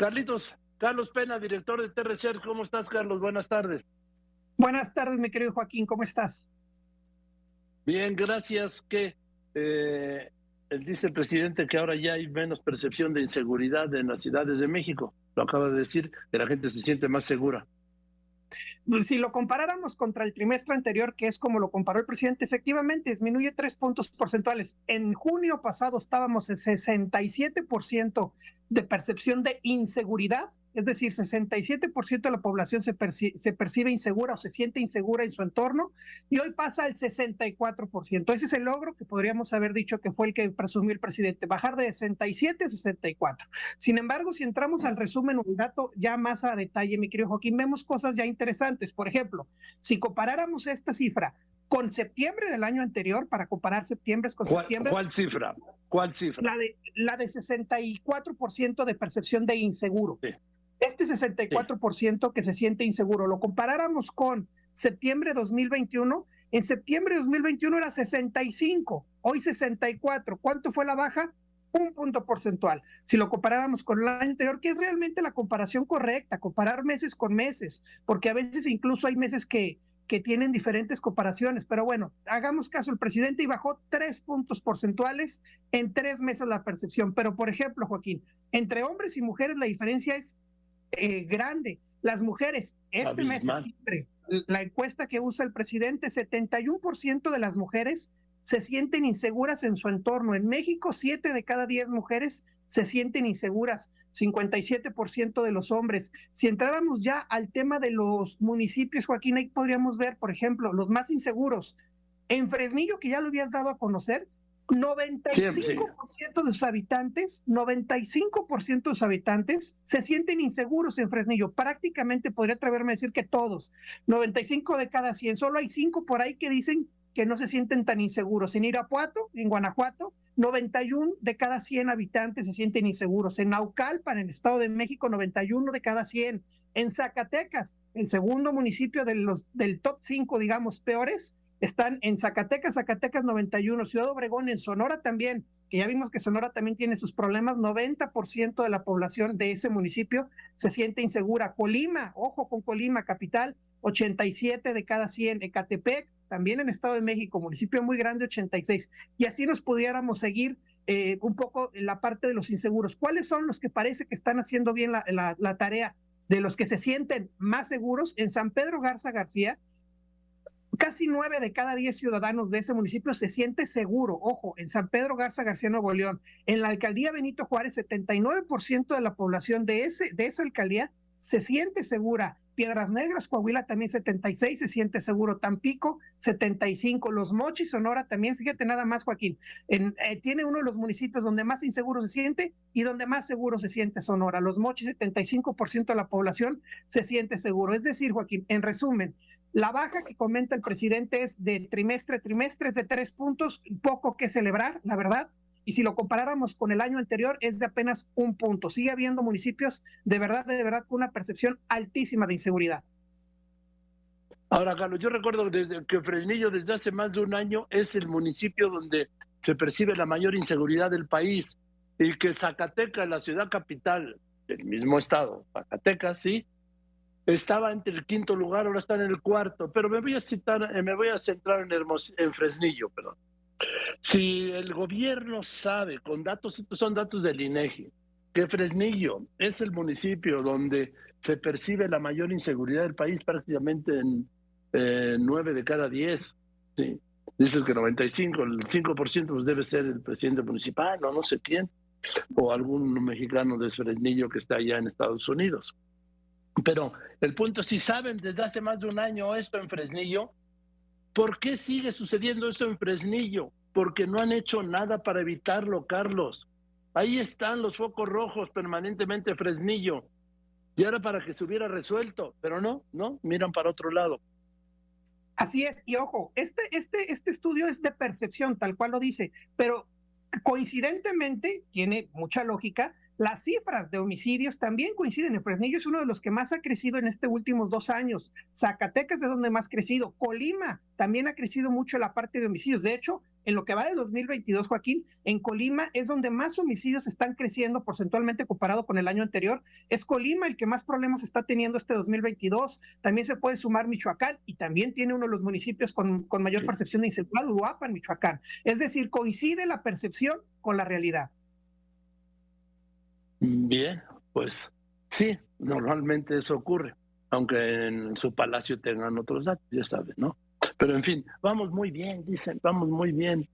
Carlitos, Carlos Pena, director de TRC, ¿cómo estás, Carlos? Buenas tardes. Buenas tardes, mi querido Joaquín, ¿cómo estás? Bien, gracias. Que eh, dice el presidente que ahora ya hay menos percepción de inseguridad en las ciudades de México. Lo acaba de decir, que la gente se siente más segura. Si lo comparáramos contra el trimestre anterior, que es como lo comparó el presidente, efectivamente disminuye tres puntos porcentuales. En junio pasado estábamos en 67% de percepción de inseguridad es decir, 67% de la población se, se, percibe insegura o se siente insegura en su entorno y hoy pasa al 64%. Ese es el logro que podríamos haber dicho que fue el que presumió el presidente, bajar de 67 a 64. Sin embargo, si entramos al resumen, un dato ya más a detalle, mi querido Joaquín, vemos cosas ya interesantes. Por ejemplo, si comparáramos esta cifra con septiembre del año anterior, para comparar septiembre con septiembre. ¿Cuál cifra? ¿Cuál cifra? La de, la de 64% de percepción de inseguro. Este 64% que se siente inseguro, lo comparáramos con septiembre de 2021, en septiembre de 2021 era 65, hoy 64. ¿Cuánto fue la baja? Un punto porcentual. Si lo comparáramos con el año anterior, que es realmente la comparación correcta, comparar meses con meses, porque a veces incluso hay meses que, que tienen diferentes comparaciones. Pero bueno, hagamos caso, el presidente y bajó tres puntos porcentuales en tres meses la percepción. Pero, por ejemplo, Joaquín, entre hombres y mujeres la diferencia es eh, grande. Las mujeres, este mes la encuesta que usa el presidente, 71% de las mujeres se sienten inseguras en su entorno. En México, 7 de cada 10 mujeres se sienten inseguras, 57% de los hombres. Si entráramos ya al tema de los municipios, Joaquín, ahí podríamos ver, por ejemplo, los más inseguros. En Fresnillo, que ya lo habías dado a conocer, 95% de sus habitantes, 95% de sus habitantes se sienten inseguros en Fresnillo. Prácticamente podría atreverme a decir que todos, 95 de cada 100. Solo hay 5 por ahí que dicen que no se sienten tan inseguros. En Irapuato, en Guanajuato, 91 de cada 100 habitantes se sienten inseguros. En Naucalpan, en el Estado de México, 91 de cada 100. En Zacatecas, el segundo municipio de los, del top 5, digamos, peores, están en Zacatecas, Zacatecas 91, Ciudad Obregón, en Sonora también, que ya vimos que Sonora también tiene sus problemas, 90% de la población de ese municipio se siente insegura. Colima, ojo con Colima, capital, 87 de cada 100. Ecatepec, también en Estado de México, municipio muy grande, 86. Y así nos pudiéramos seguir eh, un poco la parte de los inseguros. ¿Cuáles son los que parece que están haciendo bien la tarea de los que se sienten más seguros? En San Pedro Garza García, Casi nueve de cada diez ciudadanos de ese municipio se siente seguro. Ojo, en San Pedro Garza García Nuevo León, en la alcaldía Benito Juárez, 79% de la población de, ese, de esa alcaldía se siente segura. Piedras Negras, Coahuila también 76, se siente seguro. Tampico 75. Los Mochis, Sonora también, fíjate nada más, Joaquín, en, eh, tiene uno de los municipios donde más inseguro se siente y donde más seguro se siente Sonora. Los Mochis, 75% de la población se siente seguro. Es decir, Joaquín, en resumen, la baja que comenta el presidente es de trimestre a trimestre, es de tres puntos, poco que celebrar, la verdad. Y si lo comparáramos con el año anterior, es de apenas un punto. Sigue habiendo municipios de verdad, de verdad, con una percepción altísima de inseguridad. Ahora, Carlos, yo recuerdo desde que Fresnillo desde hace más de un año es el municipio donde se percibe la mayor inseguridad del país y que Zacatecas, la ciudad capital del mismo estado, Zacatecas, sí, estaba entre el quinto lugar, ahora está en el cuarto, pero me voy a citar, eh, me voy a centrar en, en Fresnillo, perdón. Si el gobierno sabe, con datos, son datos del INEGI, que Fresnillo es el municipio donde se percibe la mayor inseguridad del país, prácticamente en nueve de cada diez, sí. Dices que 95, el 5% pues debe ser el presidente municipal o no sé quién, o algún mexicano de Fresnillo que está allá en Estados Unidos. Pero el punto, si saben desde hace más de un año esto en Fresnillo, ¿por qué sigue sucediendo esto en Fresnillo? Porque no han hecho nada para evitarlo, Carlos. Ahí están los focos rojos permanentemente Fresnillo. Y ahora para que se hubiera resuelto, pero no, no, miran para otro lado. Así es, y ojo, este, este, este estudio es de percepción, tal cual lo dice, pero coincidentemente, tiene mucha lógica, las cifras de homicidios también coinciden. El Fresnillo es uno de los que más ha crecido en estos últimos dos años. Zacatecas es de donde más ha crecido. Colima también ha crecido mucho la parte de homicidios. De hecho, en lo que va de 2022, Joaquín, en Colima es donde más homicidios están creciendo porcentualmente comparado con el año anterior. Es Colima el que más problemas está teniendo este 2022. También se puede sumar Michoacán y también tiene uno de los municipios con, con mayor percepción de inseguridad, Uruapan, Michoacán. Es decir, coincide la percepción con la realidad. Bien, pues sí, normalmente eso ocurre, aunque en su palacio tengan otros datos, ya saben, ¿no? Pero en fin, vamos muy bien, dicen, vamos muy bien,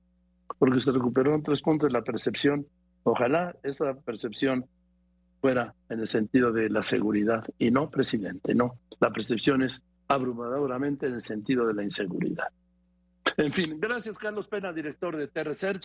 porque se recuperó en tres puntos la percepción. Ojalá esa percepción fuera en el sentido de la seguridad y no, presidente, no. La percepción es abrumadoramente en el sentido de la inseguridad. En fin, gracias Carlos Pena, director de T-Research.